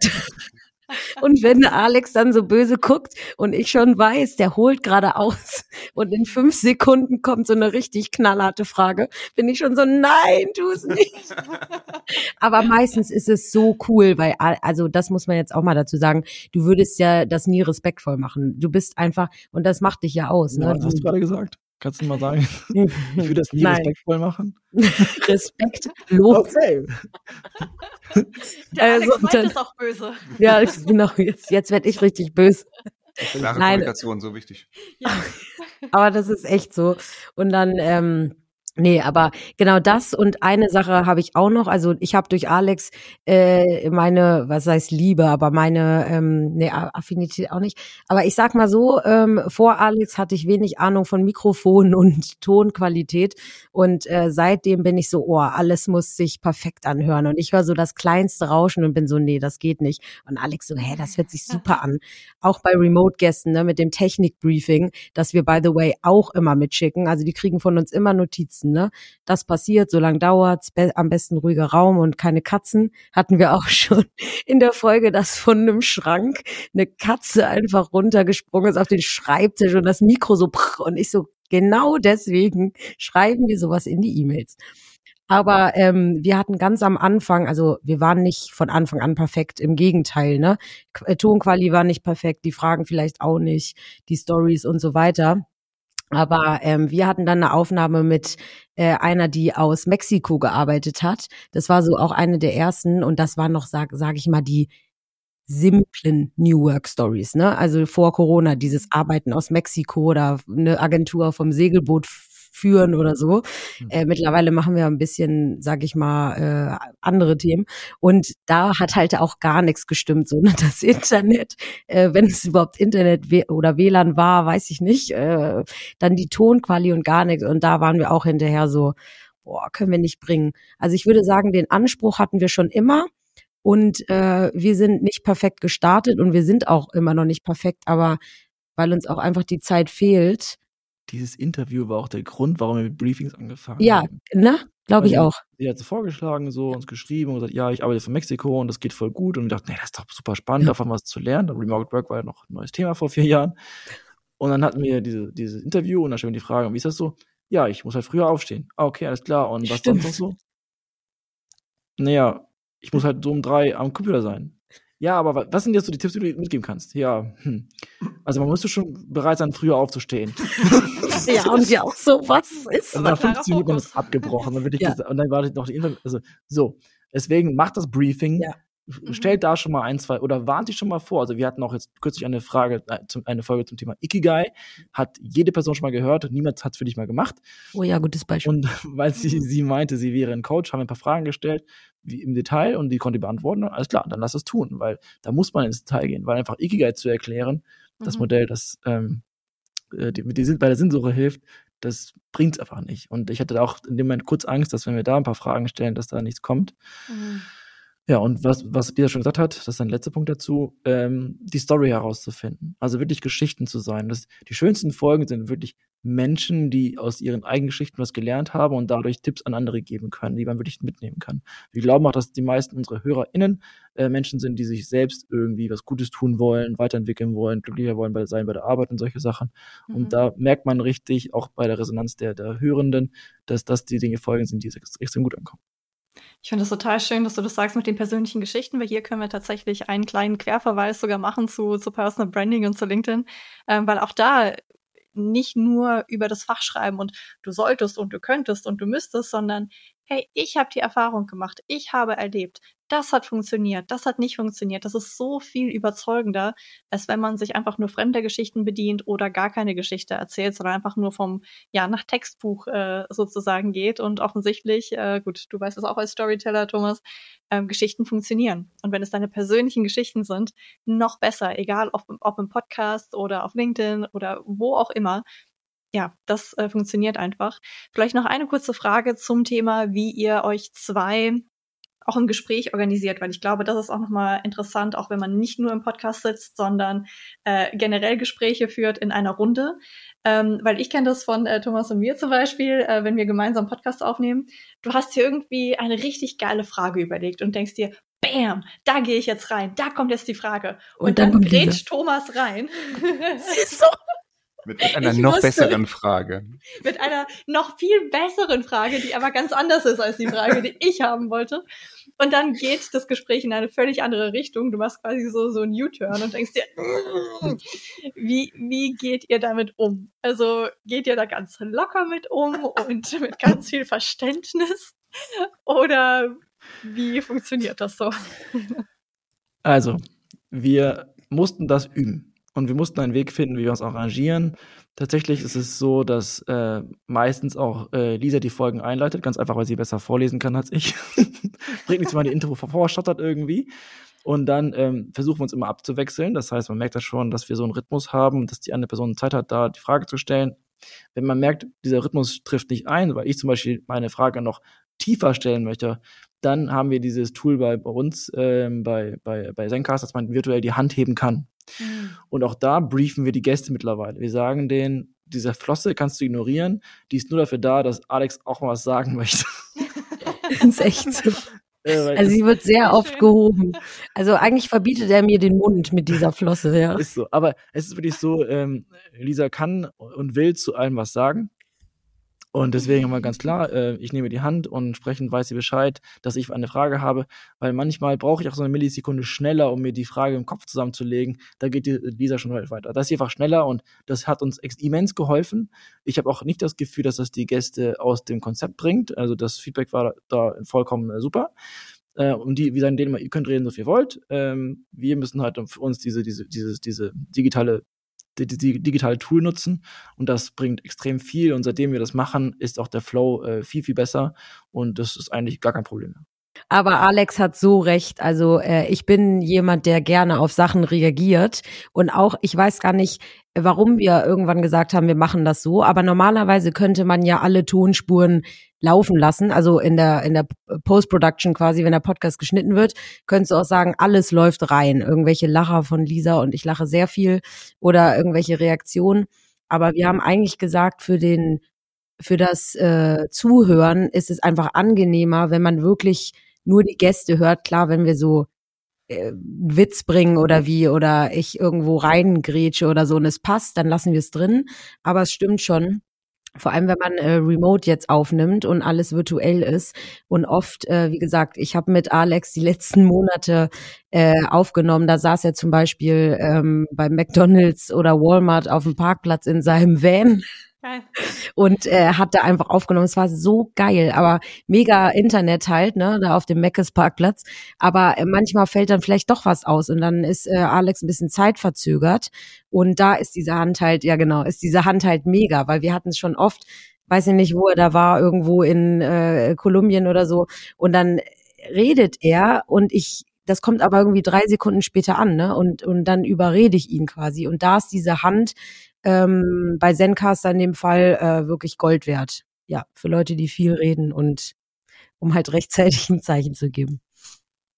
Und wenn Alex dann so böse guckt und ich schon weiß, der holt gerade aus und in fünf Sekunden kommt so eine richtig knallharte Frage, bin ich schon so, nein, tu es nicht. Aber meistens ist es so cool, weil, also das muss man jetzt auch mal dazu sagen, du würdest ja das nie respektvoll machen. Du bist einfach, und das macht dich ja aus. Ja, Ne? was hast du gerade gesagt? Kannst du mal sagen? Ich würde das nie Nein. respektvoll machen. respektlos. Okay. Der Also, Alex meint dann- es auch böse. Ja, genau, jetzt, jetzt werd ich richtig böse. Klare Nein. Kommunikation, so wichtig. Ja. Aber das ist echt so. Und dann, ähm, nee, aber genau das und eine Sache habe ich auch noch. Also ich habe durch Alex äh, meine, was heißt Liebe, aber meine, ähm, nee, Affinität auch nicht. Aber ich sag mal so, ähm, vor Alex hatte ich wenig Ahnung von Mikrofon und Tonqualität. Und äh, seitdem bin ich so, oh, alles muss sich perfekt anhören. Und ich höre so das kleinste Rauschen und bin so, nee, das geht nicht. Und Alex so, hä, das hört sich super an. Auch bei Remote-Gästen, ne, mit dem Technik-Briefing, das wir, by the way, auch immer mitschicken. Also die kriegen von uns immer Notizen. Müssen. Ne? Das passiert, so lang dauert's, be am besten ruhiger Raum und keine Katzen. Hatten wir auch schon in der Folge, dass von einem Schrank eine Katze einfach runtergesprungen ist auf den Schreibtisch und das Mikro so und ich so, genau deswegen schreiben wir sowas in die E-Mails. Aber ähm, wir hatten ganz am Anfang, also wir waren nicht von Anfang an perfekt, im Gegenteil, ne? Äh, Tonquali war nicht perfekt, die Fragen vielleicht auch nicht, die Stories und so weiter. Aber ähm, wir hatten dann eine Aufnahme mit äh, einer, die aus Mexiko gearbeitet hat. Das war so auch eine der ersten und das war noch, sag, sag ich mal, die simplen New Work Stories, ne? Also vor Corona dieses Arbeiten aus Mexiko oder eine Agentur vom Segelboot führen oder so. Mhm. Äh, mittlerweile machen wir ein bisschen, sag ich mal, äh, andere Themen. Und da hat halt auch gar nichts gestimmt. So, ne? Das Internet, äh, wenn es überhaupt Internet oder WLAN war, weiß ich nicht. Äh, dann die Tonquali und gar nichts. Und da waren wir auch hinterher so, boah, können wir nicht bringen. Also ich würde sagen, den Anspruch hatten wir schon immer. Und äh, wir sind nicht perfekt gestartet und wir sind auch immer noch nicht perfekt, aber weil uns auch einfach die Zeit fehlt, dieses Interview war auch der Grund, warum wir mit Briefings angefangen ja, haben. Ja, ne? Glaube ich auch. Sie hat so vorgeschlagen, so uns geschrieben und gesagt, ja, ich arbeite für Mexiko und das geht voll gut. Und ich dachte, nee, das ist doch super spannend, ja. davon was zu lernen. Remote Work war ja noch ein neues Thema vor vier Jahren. Und dann hatten wir diese, dieses Interview und dann stellen wir die Frage, wie ist das so? Ja, ich muss halt früher aufstehen. Ah, okay, alles klar. Und was Stimmt. sonst noch so? Naja, ich muss halt so um drei am Computer sein. Ja, aber was sind jetzt so die Tipps, die du mitgeben kannst? Ja, hm. also man müsste schon bereit sein, früher aufzustehen. ja, und ja auch so, was ist Und nach 15 Minuten ist abgebrochen. Dann ja. und dann war noch die Info, also so. Deswegen macht das Briefing, ja. Mhm. Stellt da schon mal ein, zwei oder warnt dich schon mal vor. Also wir hatten auch jetzt kürzlich eine Frage, äh, eine Folge zum Thema Ikigai. Hat jede Person schon mal gehört, niemand hat es für dich mal gemacht. Oh ja, gutes Beispiel. Und weil sie, sie meinte, sie wäre ein Coach, haben wir ein paar Fragen gestellt, wie im Detail und die konnte beantworten. Alles klar, dann lass es tun, weil da muss man ins Detail gehen, weil einfach Ikigai zu erklären, mhm. das Modell, das ähm, äh, die, die, bei der Sinnsuche hilft, das bringt es einfach nicht. Und ich hatte auch in dem Moment kurz Angst, dass wenn wir da ein paar Fragen stellen, dass da nichts kommt. Mhm. Ja, und was, was Peter schon gesagt hat, das ist ein letzter Punkt dazu, ähm, die Story herauszufinden. Also wirklich Geschichten zu sein. Das, die schönsten Folgen sind wirklich Menschen, die aus ihren eigenen Geschichten was gelernt haben und dadurch Tipps an andere geben können, die man wirklich mitnehmen kann. Wir glauben auch, dass die meisten unserer HörerInnen äh, Menschen sind, die sich selbst irgendwie was Gutes tun wollen, weiterentwickeln wollen, glücklicher wollen bei, sein bei der Arbeit und solche Sachen. Mhm. Und da merkt man richtig, auch bei der Resonanz der, der Hörenden, dass das die Dinge Folgen sind, die extrem gut ankommen. Ich finde es total schön, dass du das sagst mit den persönlichen Geschichten, weil hier können wir tatsächlich einen kleinen Querverweis sogar machen zu, zu Personal Branding und zu LinkedIn, ähm, weil auch da nicht nur über das Fach schreiben und du solltest und du könntest und du müsstest, sondern hey, ich habe die Erfahrung gemacht, ich habe erlebt, das hat funktioniert, das hat nicht funktioniert. Das ist so viel überzeugender, als wenn man sich einfach nur fremder Geschichten bedient oder gar keine Geschichte erzählt, sondern einfach nur vom, ja, nach Textbuch äh, sozusagen geht. Und offensichtlich, äh, gut, du weißt es auch als Storyteller, Thomas, ähm, Geschichten funktionieren. Und wenn es deine persönlichen Geschichten sind, noch besser, egal ob, ob im Podcast oder auf LinkedIn oder wo auch immer, ja, das äh, funktioniert einfach. Vielleicht noch eine kurze Frage zum Thema, wie ihr euch zwei auch im Gespräch organisiert, weil ich glaube, das ist auch nochmal interessant, auch wenn man nicht nur im Podcast sitzt, sondern äh, generell Gespräche führt in einer Runde. Ähm, weil ich kenne das von äh, Thomas und mir zum Beispiel, äh, wenn wir gemeinsam Podcast aufnehmen. Du hast dir irgendwie eine richtig geile Frage überlegt und denkst dir, Bam, da gehe ich jetzt rein, da kommt jetzt die Frage. Und, und dann, dann grätscht Thomas rein. so. Mit, mit einer ich noch wusste, besseren Frage. Mit einer noch viel besseren Frage, die aber ganz anders ist als die Frage, die ich haben wollte. Und dann geht das Gespräch in eine völlig andere Richtung. Du machst quasi so, so einen U-Turn und denkst dir, wie, wie geht ihr damit um? Also geht ihr da ganz locker mit um und mit ganz viel Verständnis? Oder wie funktioniert das so? Also, wir mussten das üben und wir mussten einen Weg finden, wie wir uns arrangieren. Tatsächlich ist es so, dass äh, meistens auch äh, Lisa die Folgen einleitet, ganz einfach, weil sie besser vorlesen kann als ich. Bringt nichts, wenn man die Intro vorstottert irgendwie. Und dann ähm, versuchen wir uns immer abzuwechseln. Das heißt, man merkt das schon, dass wir so einen Rhythmus haben, dass die andere Person Zeit hat, da die Frage zu stellen. Wenn man merkt, dieser Rhythmus trifft nicht ein, weil ich zum Beispiel meine Frage noch tiefer stellen möchte, dann haben wir dieses Tool bei, bei uns, ähm, bei, bei, bei Zencast, dass man virtuell die Hand heben kann. Mhm. Und auch da briefen wir die Gäste mittlerweile. Wir sagen denen, diese Flosse kannst du ignorieren. Die ist nur dafür da, dass Alex auch mal was sagen möchte. Das ist echt so. Also sie wird sehr oft gehoben. Also eigentlich verbietet er mir den Mund mit dieser Flosse, ja. Ist so. Aber es ist wirklich so, ähm, Lisa kann und will zu allem was sagen. Und deswegen haben wir ganz klar, äh, ich nehme die Hand und entsprechend weiß sie Bescheid, dass ich eine Frage habe, weil manchmal brauche ich auch so eine Millisekunde schneller, um mir die Frage im Kopf zusammenzulegen. Da geht die Lisa schon weiter. Das ist einfach schneller und das hat uns immens geholfen. Ich habe auch nicht das Gefühl, dass das die Gäste aus dem Konzept bringt. Also das Feedback war da vollkommen äh, super. Äh, und die, wie sagen denen immer, ihr könnt reden, so viel wollt. Ähm, wir müssen halt für uns diese, diese, dieses, diese digitale die, die, digitale Tool nutzen. Und das bringt extrem viel. Und seitdem wir das machen, ist auch der Flow äh, viel, viel besser. Und das ist eigentlich gar kein Problem mehr. Aber Alex hat so recht. Also äh, ich bin jemand, der gerne auf Sachen reagiert. Und auch, ich weiß gar nicht, warum wir irgendwann gesagt haben, wir machen das so. Aber normalerweise könnte man ja alle Tonspuren laufen lassen. Also in der, in der Post-Production quasi, wenn der Podcast geschnitten wird, könntest du auch sagen, alles läuft rein. Irgendwelche Lacher von Lisa und ich lache sehr viel oder irgendwelche Reaktionen. Aber wir haben eigentlich gesagt, für den für das äh, Zuhören ist es einfach angenehmer, wenn man wirklich nur die Gäste hört. Klar, wenn wir so äh, Witz bringen oder wie oder ich irgendwo reingrätsche oder so und es passt, dann lassen wir es drin. Aber es stimmt schon. Vor allem, wenn man äh, remote jetzt aufnimmt und alles virtuell ist. Und oft, äh, wie gesagt, ich habe mit Alex die letzten Monate äh, aufgenommen. Da saß er zum Beispiel ähm, bei McDonald's oder Walmart auf dem Parkplatz in seinem Van Und äh, hat da einfach aufgenommen. Es war so geil, aber mega Internet halt, ne, da auf dem Meckes Parkplatz. Aber äh, manchmal fällt dann vielleicht doch was aus und dann ist äh, Alex ein bisschen zeitverzögert. Und da ist diese Hand halt, ja genau, ist diese Hand halt mega, weil wir hatten es schon oft, weiß ich nicht, wo er da war, irgendwo in äh, Kolumbien oder so. Und dann redet er und ich das kommt aber irgendwie drei Sekunden später an, ne? Und, und dann überrede ich ihn quasi. Und da ist diese Hand ähm, bei Zencaster in dem Fall äh, wirklich Gold wert. Ja, für Leute, die viel reden und um halt rechtzeitig ein Zeichen zu geben.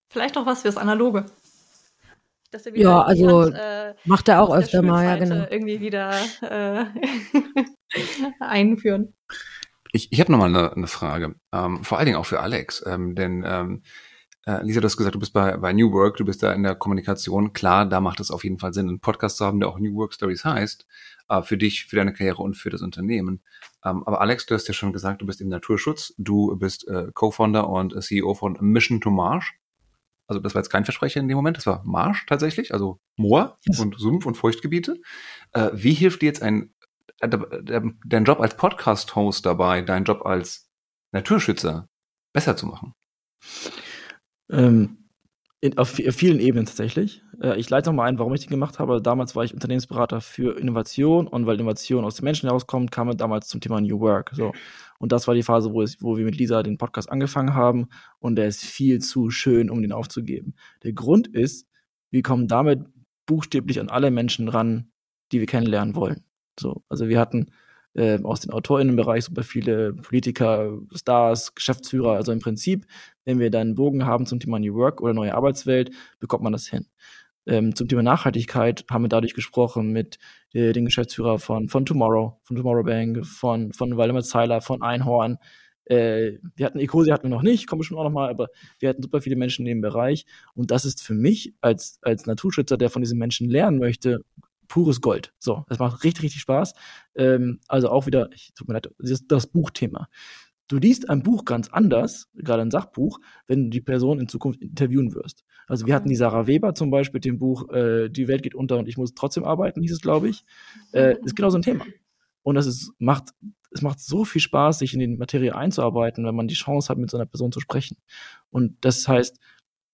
Vielleicht auch was fürs Analoge. ja, also Hand, äh, macht er auch öfter mal, ja genau. Irgendwie wieder äh, einführen. Ich, ich habe nochmal eine, eine Frage, ähm, vor allen Dingen auch für Alex, ähm, denn ähm, äh, Lisa, du hast gesagt, du bist bei, bei New Work, du bist da in der Kommunikation. Klar, da macht es auf jeden Fall Sinn, einen Podcast zu haben, der auch New Work Stories heißt, äh, für dich, für deine Karriere und für das Unternehmen. Ähm, aber Alex, du hast ja schon gesagt, du bist im Naturschutz, du bist äh, Co-Founder und CEO von Mission to Marsh. Also das war jetzt kein Versprecher in dem Moment, das war Marsch tatsächlich, also Moor yes. und Sumpf und Feuchtgebiete. Äh, wie hilft dir jetzt ein äh, dein Job als Podcast-Host dabei, dein Job als Naturschützer besser zu machen? Ähm, in, auf, vielen Ebenen tatsächlich. Äh, ich leite noch mal ein, warum ich den gemacht habe. Damals war ich Unternehmensberater für Innovation und weil Innovation aus den Menschen herauskommt, kam man damals zum Thema New Work. So. Und das war die Phase, wo, es, wo wir mit Lisa den Podcast angefangen haben und der ist viel zu schön, um den aufzugeben. Der Grund ist, wir kommen damit buchstäblich an alle Menschen ran, die wir kennenlernen wollen. So, also wir hatten äh, aus dem AutorInnenbereich super viele Politiker, Stars, Geschäftsführer. Also im Prinzip, wenn wir da einen Bogen haben zum Thema New Work oder neue Arbeitswelt, bekommt man das hin. Ähm, zum Thema Nachhaltigkeit haben wir dadurch gesprochen mit äh, den Geschäftsführer von, von Tomorrow, von Tomorrow Bank, von, von Waldemar Zeiler, von Einhorn. Äh, wir hatten Ecosia hatten wir noch nicht, kommen schon auch noch mal, aber wir hatten super viele Menschen in dem Bereich. Und das ist für mich als, als Naturschützer, der von diesen Menschen lernen möchte, pures Gold. So, das macht richtig, richtig Spaß. Ähm, also auch wieder, ich, tut mir leid, das, das Buchthema. Du liest ein Buch ganz anders, gerade ein Sachbuch, wenn du die Person in Zukunft interviewen wirst. Also wir hatten die Sarah Weber zum Beispiel, dem Buch äh, Die Welt geht unter und ich muss trotzdem arbeiten, hieß es, glaube ich. Äh, ist genau so ein Thema. Und das ist, macht, es macht so viel Spaß, sich in die Materie einzuarbeiten, wenn man die Chance hat, mit so einer Person zu sprechen. Und das heißt,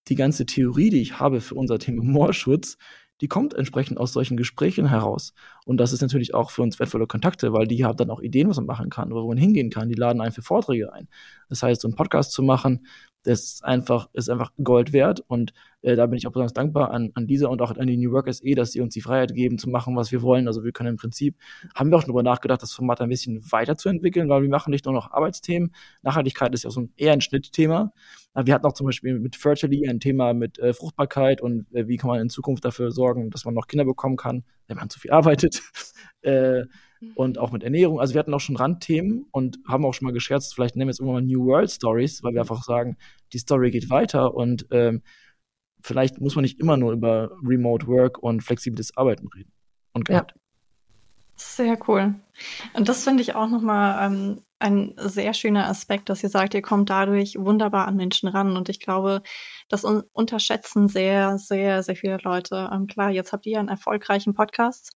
die ganze Theorie, die ich habe für unser Thema Moorschutz, die kommt entsprechend aus solchen Gesprächen heraus. Und das ist natürlich auch für uns wertvolle Kontakte, weil die haben dann auch Ideen, was man machen kann wo man hingehen kann. Die laden einen für Vorträge ein. Das heißt, so einen Podcast zu machen, das ist einfach, ist einfach Gold wert. Und äh, da bin ich auch besonders dankbar an, an diese und auch an die New Work SE, dass sie uns die Freiheit geben, zu machen, was wir wollen. Also wir können im Prinzip, haben wir auch schon darüber nachgedacht, das Format ein bisschen weiterzuentwickeln, weil wir machen nicht nur noch Arbeitsthemen. Nachhaltigkeit ist ja auch so ein, eher ein Schnittthema. Wir hatten auch zum Beispiel mit Fertility ein Thema mit äh, Fruchtbarkeit und äh, wie kann man in Zukunft dafür sorgen, dass man noch Kinder bekommen kann, wenn man zu viel arbeitet. äh, und auch mit Ernährung. Also wir hatten auch schon Randthemen und haben auch schon mal gescherzt, vielleicht nehmen wir jetzt irgendwann mal New World Stories, weil wir einfach sagen, die Story geht weiter und ähm, vielleicht muss man nicht immer nur über Remote Work und flexibles Arbeiten reden. Und ja. Sehr cool. Und das finde ich auch nochmal ähm, ein sehr schöner Aspekt, dass ihr sagt, ihr kommt dadurch wunderbar an Menschen ran. Und ich glaube, das un unterschätzen sehr, sehr, sehr viele Leute. Ähm, klar, jetzt habt ihr einen erfolgreichen Podcast.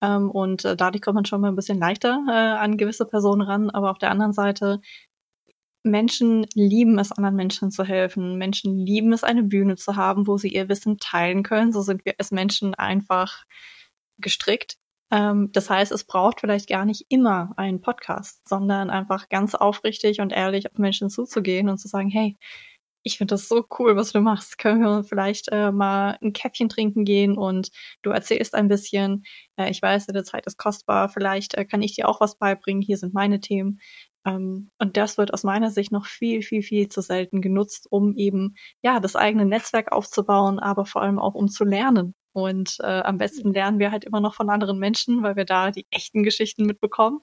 Ähm, und äh, dadurch kommt man schon mal ein bisschen leichter äh, an gewisse Personen ran. Aber auf der anderen Seite Menschen lieben es, anderen Menschen zu helfen. Menschen lieben es, eine Bühne zu haben, wo sie ihr Wissen teilen können. So sind wir als Menschen einfach gestrickt. Ähm, das heißt, es braucht vielleicht gar nicht immer einen Podcast, sondern einfach ganz aufrichtig und ehrlich auf Menschen zuzugehen und zu sagen, hey, ich finde das so cool, was du machst. Können wir vielleicht äh, mal ein Käffchen trinken gehen und du erzählst ein bisschen. Äh, ich weiß, deine Zeit ist kostbar. Vielleicht äh, kann ich dir auch was beibringen. Hier sind meine Themen. Ähm, und das wird aus meiner Sicht noch viel, viel, viel zu selten genutzt, um eben ja das eigene Netzwerk aufzubauen, aber vor allem auch um zu lernen. Und äh, am besten lernen wir halt immer noch von anderen Menschen, weil wir da die echten Geschichten mitbekommen.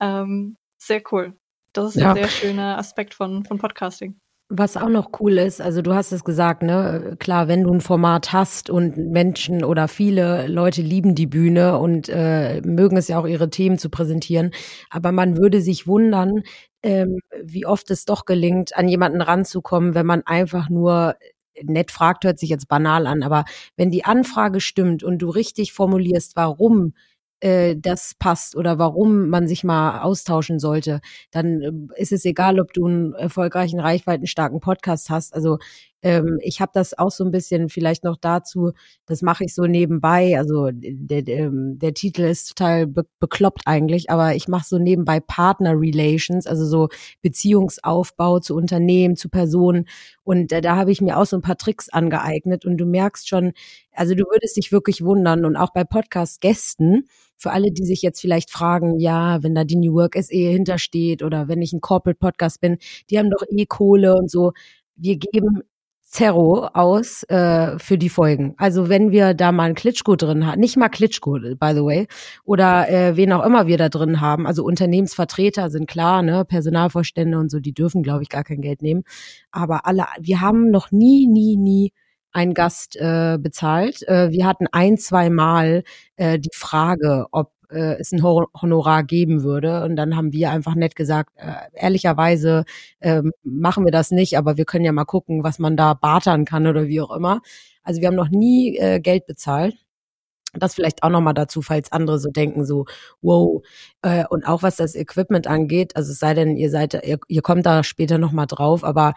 Ähm, sehr cool. Das ist ja. ein sehr schöner Aspekt von, von Podcasting. Was auch noch cool ist, also du hast es gesagt, ne, klar, wenn du ein Format hast und Menschen oder viele Leute lieben die Bühne und äh, mögen es ja auch ihre Themen zu präsentieren, aber man würde sich wundern, ähm, wie oft es doch gelingt, an jemanden ranzukommen, wenn man einfach nur nett fragt, hört sich jetzt banal an, aber wenn die Anfrage stimmt und du richtig formulierst, warum äh, das passt oder warum man sich mal austauschen sollte, dann äh, ist es egal, ob du einen erfolgreichen, reichweitenstarken Podcast hast. Also ähm, ich habe das auch so ein bisschen vielleicht noch dazu, das mache ich so nebenbei. Also der, der, ähm, der Titel ist total be bekloppt eigentlich, aber ich mache so nebenbei Partner Relations, also so Beziehungsaufbau zu Unternehmen, zu Personen. Und äh, da habe ich mir auch so ein paar Tricks angeeignet und du merkst schon, also du würdest dich wirklich wundern und auch bei Podcast-Gästen, für alle, die sich jetzt vielleicht fragen, ja, wenn da die New Work SE hintersteht oder wenn ich ein Corporate Podcast bin, die haben doch eh Kohle und so. Wir geben Zerro aus äh, für die Folgen. Also wenn wir da mal einen Klitschko drin haben, nicht mal Klitschko, by the way, oder äh, wen auch immer wir da drin haben, also Unternehmensvertreter sind klar, ne, Personalvorstände und so, die dürfen, glaube ich, gar kein Geld nehmen. Aber alle, wir haben noch nie, nie, nie einen Gast äh, bezahlt. Äh, wir hatten ein, zwei Mal äh, die Frage, ob äh, es ein Honorar geben würde. Und dann haben wir einfach nett gesagt, äh, ehrlicherweise äh, machen wir das nicht, aber wir können ja mal gucken, was man da bartern kann oder wie auch immer. Also wir haben noch nie äh, Geld bezahlt. Das vielleicht auch nochmal dazu, falls andere so denken, so, wow. Äh, und auch was das Equipment angeht, also es sei denn, ihr seid, ihr, ihr kommt da später nochmal drauf, aber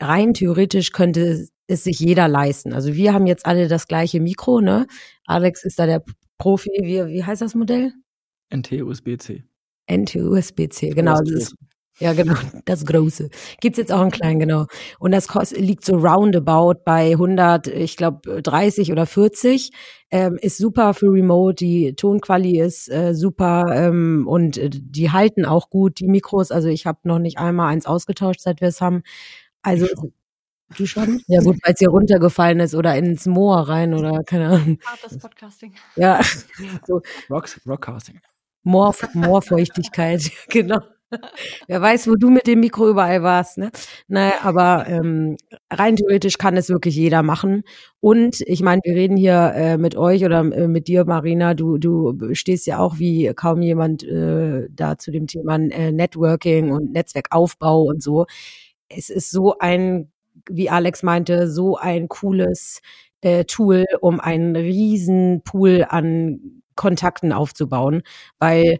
rein theoretisch könnte es sich jeder leisten. Also wir haben jetzt alle das gleiche Mikro, ne? Alex ist da der Profi, wie, wie heißt das Modell? NT-USB-C. NT-USB-C, genau. Das ist, ja, genau, das große. Gibt's jetzt auch einen kleinen, genau. Und das kostet, liegt so roundabout bei 100, ich glaube 30 oder 40. Ähm, ist super für Remote, die Tonquali ist äh, super ähm, und äh, die halten auch gut, die Mikros. Also ich habe noch nicht einmal eins ausgetauscht, seit wir es haben. Also Du schon? Ja gut, weil es hier runtergefallen ist oder ins Moor rein oder keine Ahnung. Hartes Podcasting. Ja. So. Rocks, Rockcasting. Moor, Moorfeuchtigkeit, genau. Wer weiß, wo du mit dem Mikro überall warst, ne? Naja, aber ähm, rein theoretisch kann es wirklich jeder machen. Und ich meine, wir reden hier äh, mit euch oder äh, mit dir, Marina. Du, du stehst ja auch wie kaum jemand äh, da zu dem Thema äh, Networking und Netzwerkaufbau und so. Es ist so ein wie Alex meinte, so ein cooles äh, Tool, um einen riesen Pool an Kontakten aufzubauen, weil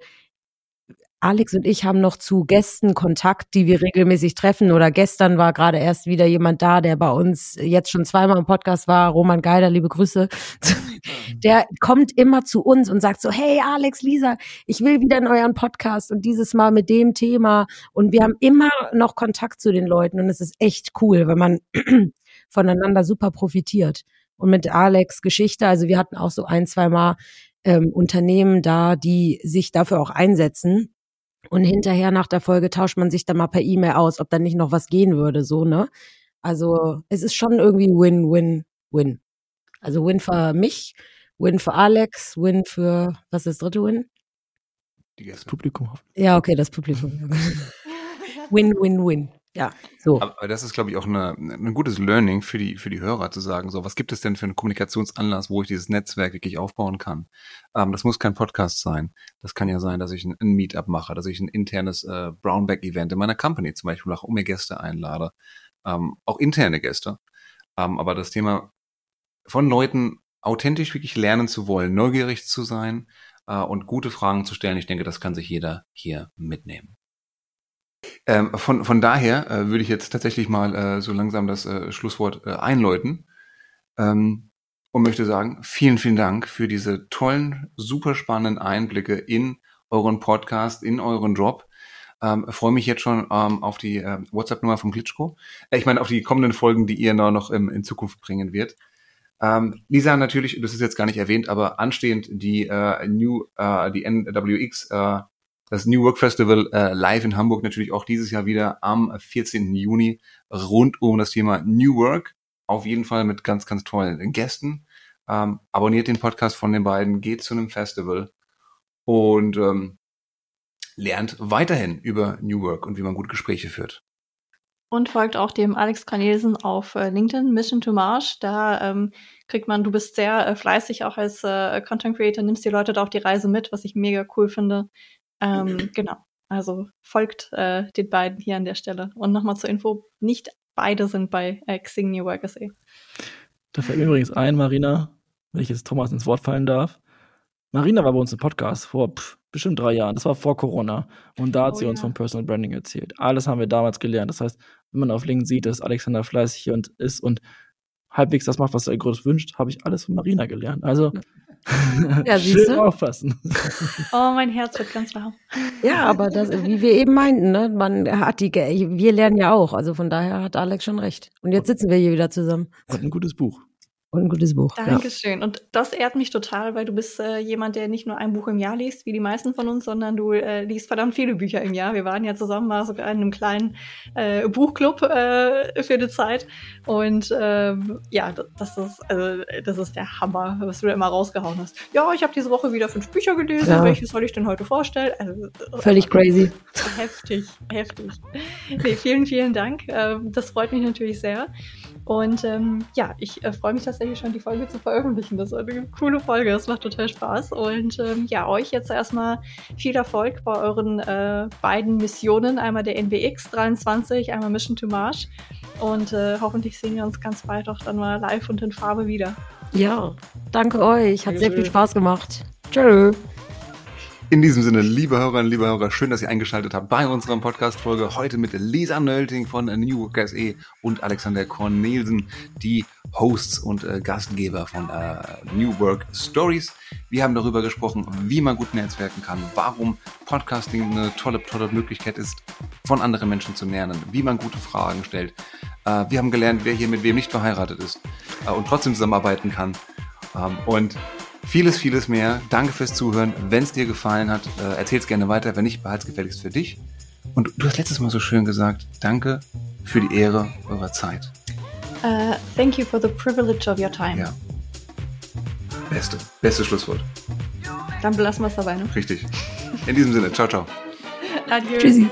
Alex und ich haben noch zu Gästen Kontakt, die wir regelmäßig treffen. Oder gestern war gerade erst wieder jemand da, der bei uns jetzt schon zweimal im Podcast war. Roman Geider, liebe Grüße. Der kommt immer zu uns und sagt so, hey Alex, Lisa, ich will wieder in euren Podcast und dieses Mal mit dem Thema. Und wir haben immer noch Kontakt zu den Leuten und es ist echt cool, wenn man voneinander super profitiert. Und mit Alex Geschichte, also wir hatten auch so ein, zwei Mal ähm, Unternehmen da, die sich dafür auch einsetzen und hinterher nach der Folge tauscht man sich dann mal per E-Mail aus, ob da nicht noch was gehen würde, so, ne? Also, es ist schon irgendwie Win, Win, Win. Also Win für mich, Win für Alex, Win für, was ist das dritte Win? Gäste. Publikum. Ja, okay, das Publikum. win, win, win. Ja, so. Aber das ist, glaube ich, auch eine, ein gutes Learning für die, für die Hörer zu sagen, so, was gibt es denn für einen Kommunikationsanlass, wo ich dieses Netzwerk wirklich aufbauen kann? Ähm, das muss kein Podcast sein. Das kann ja sein, dass ich ein, ein Meetup mache, dass ich ein internes äh, Brownback-Event in meiner Company zum Beispiel mache, um mir Gäste einlade. Ähm, auch interne Gäste. Ähm, aber das Thema von Leuten authentisch wirklich lernen zu wollen, neugierig zu sein äh, und gute Fragen zu stellen, ich denke, das kann sich jeder hier mitnehmen. Ähm, von, von daher äh, würde ich jetzt tatsächlich mal äh, so langsam das äh, Schlusswort äh, einläuten ähm, und möchte sagen, vielen, vielen Dank für diese tollen, super spannenden Einblicke in euren Podcast, in euren Job. Ähm, freue mich jetzt schon ähm, auf die äh, WhatsApp-Nummer vom Klitschko. Äh, ich meine, auf die kommenden Folgen, die ihr noch, im, in Zukunft bringen wird. Ähm, Lisa natürlich, das ist jetzt gar nicht erwähnt, aber anstehend die äh, New, äh, die NWX äh, das New Work Festival äh, live in Hamburg natürlich auch dieses Jahr wieder am 14. Juni rund um das Thema New Work. Auf jeden Fall mit ganz, ganz tollen Gästen. Ähm, abonniert den Podcast von den beiden, geht zu einem Festival und ähm, lernt weiterhin über New Work und wie man gut Gespräche führt. Und folgt auch dem Alex Cornelsen auf äh, LinkedIn, Mission to March. Da ähm, kriegt man, du bist sehr äh, fleißig auch als äh, Content Creator, nimmst die Leute da auf die Reise mit, was ich mega cool finde. Ähm, genau. Also folgt äh, den beiden hier an der Stelle. Und nochmal zur Info, nicht beide sind bei äh, Xing New Work SA. Da fällt mir übrigens ein, Marina, wenn ich jetzt Thomas ins Wort fallen darf. Marina war bei uns im Podcast vor pff, bestimmt drei Jahren. Das war vor Corona. Und da hat oh, sie ja. uns vom Personal Branding erzählt. Alles haben wir damals gelernt. Das heißt, wenn man auf LinkedIn sieht, dass Alexander fleißig hier und ist und halbwegs das macht, was er groß wünscht, habe ich alles von Marina gelernt. Also Ja, Schön aufpassen. Oh, mein Herz wird ganz warm. Ja, aber das, wie wir eben meinten, ne, man hat die, wir lernen ja auch. Also von daher hat Alex schon recht. Und jetzt sitzen wir hier wieder zusammen. Und ein gutes Buch. Und ein gutes Buch. Dankeschön. Ja. Und das ehrt mich total, weil du bist äh, jemand, der nicht nur ein Buch im Jahr liest, wie die meisten von uns, sondern du äh, liest verdammt viele Bücher im Jahr. Wir waren ja zusammen mal sogar in einem kleinen äh, Buchclub äh, für eine Zeit. Und ähm, ja, das ist, also, das ist der Hammer, was du da immer rausgehauen hast. Ja, ich habe diese Woche wieder fünf Bücher gelesen. Ja. Welches soll ich denn heute vorstellen? Also, Völlig crazy. Heftig, heftig. Nee, vielen, vielen Dank. Ähm, das freut mich natürlich sehr. Und ähm, ja, ich äh, freue mich tatsächlich schon, die Folge zu veröffentlichen. Das war eine coole Folge, das macht total Spaß. Und ähm, ja, euch jetzt erstmal viel Erfolg bei euren äh, beiden Missionen. Einmal der NBX 23, einmal Mission to Mars. Und äh, hoffentlich sehen wir uns ganz bald auch dann mal live und in Farbe wieder. Ja, danke euch. Hat sehr viel Spaß gemacht. Tschö. In diesem Sinne, liebe Hörerinnen, liebe Hörer, schön, dass ihr eingeschaltet habt bei unserer Podcast-Folge. Heute mit Lisa Nölting von New Work SE und Alexander Cornelsen, die Hosts und äh, Gastgeber von äh, New Work Stories. Wir haben darüber gesprochen, wie man gut netzwerken kann, warum Podcasting eine tolle, tolle Möglichkeit ist, von anderen Menschen zu lernen, wie man gute Fragen stellt. Äh, wir haben gelernt, wer hier mit wem nicht verheiratet ist äh, und trotzdem zusammenarbeiten kann. Ähm, und Vieles, vieles mehr. Danke fürs Zuhören. Wenn es dir gefallen hat, äh, erzähl es gerne weiter. Wenn nicht, behalte es gefälligst für dich. Und du hast letztes Mal so schön gesagt, danke für die Ehre eurer Zeit. Uh, thank you for the privilege of your time. Ja. Beste, beste Schlusswort. Dann belassen wir es dabei, ne? Richtig. In diesem Sinne, ciao, ciao. Adieu. Tschüssi.